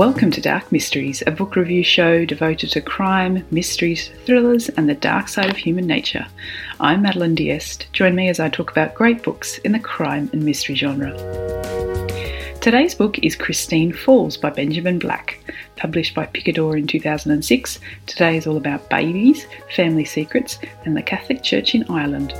Welcome to Dark Mysteries, a book review show devoted to crime, mysteries, thrillers, and the dark side of human nature. I'm Madeline Diest. Join me as I talk about great books in the crime and mystery genre. Today's book is Christine Falls by Benjamin Black. Published by Picador in 2006, today is all about babies, family secrets, and the Catholic Church in Ireland.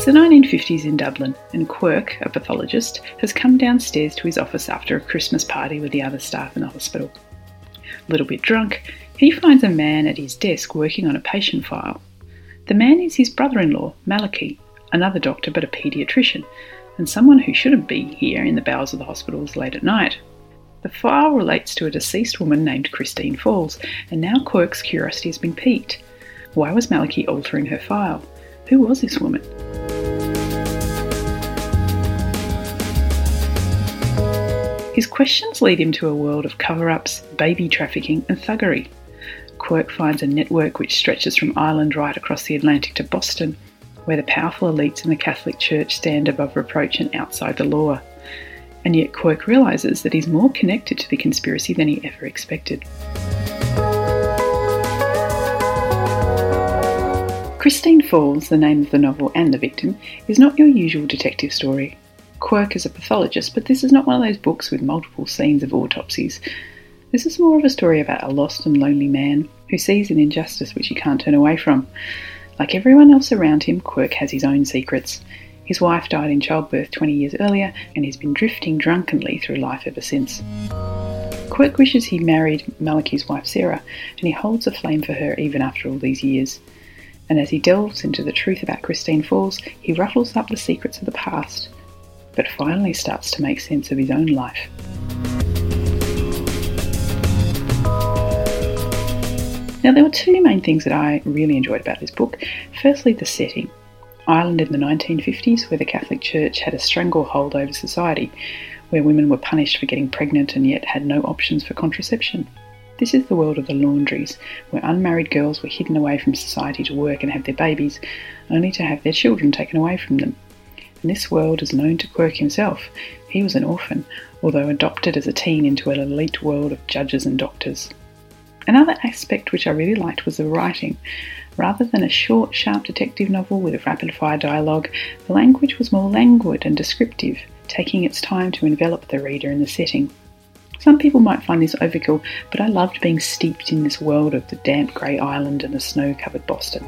It's the 1950s in Dublin, and Quirk, a pathologist, has come downstairs to his office after a Christmas party with the other staff in the hospital. A little bit drunk, he finds a man at his desk working on a patient file. The man is his brother in law, Malachy, another doctor but a paediatrician, and someone who shouldn't be here in the bowels of the hospitals late at night. The file relates to a deceased woman named Christine Falls, and now Quirk's curiosity has been piqued. Why was Malachy altering her file? Who was this woman? His questions lead him to a world of cover ups, baby trafficking, and thuggery. Quirk finds a network which stretches from Ireland right across the Atlantic to Boston, where the powerful elites in the Catholic Church stand above reproach and outside the law. And yet Quirk realises that he's more connected to the conspiracy than he ever expected. Christine Falls, the name of the novel and the victim, is not your usual detective story. Quirk is a pathologist, but this is not one of those books with multiple scenes of autopsies. This is more of a story about a lost and lonely man who sees an injustice which he can't turn away from. Like everyone else around him, Quirk has his own secrets. His wife died in childbirth 20 years earlier, and he's been drifting drunkenly through life ever since. Quirk wishes he married Malachy's wife Sarah, and he holds a flame for her even after all these years. And as he delves into the truth about Christine Falls, he ruffles up the secrets of the past but finally starts to make sense of his own life. Now, there were two main things that I really enjoyed about this book. Firstly, the setting. Ireland in the 1950s, where the Catholic Church had a stranglehold over society, where women were punished for getting pregnant and yet had no options for contraception. This is the world of the laundries, where unmarried girls were hidden away from society to work and have their babies, only to have their children taken away from them this world is known to Quirk himself. He was an orphan, although adopted as a teen into an elite world of judges and doctors. Another aspect which I really liked was the writing. Rather than a short, sharp detective novel with a rapid fire dialogue, the language was more languid and descriptive, taking its time to envelop the reader in the setting. Some people might find this overkill, but I loved being steeped in this world of the damp grey island and the snow covered Boston.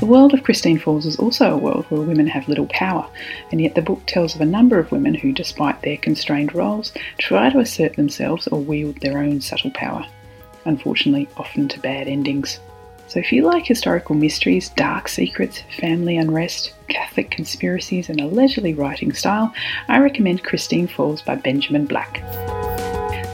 The world of Christine Falls is also a world where women have little power, and yet the book tells of a number of women who, despite their constrained roles, try to assert themselves or wield their own subtle power. Unfortunately, often to bad endings. So, if you like historical mysteries, dark secrets, family unrest, Catholic conspiracies, and a leisurely writing style, I recommend Christine Falls by Benjamin Black.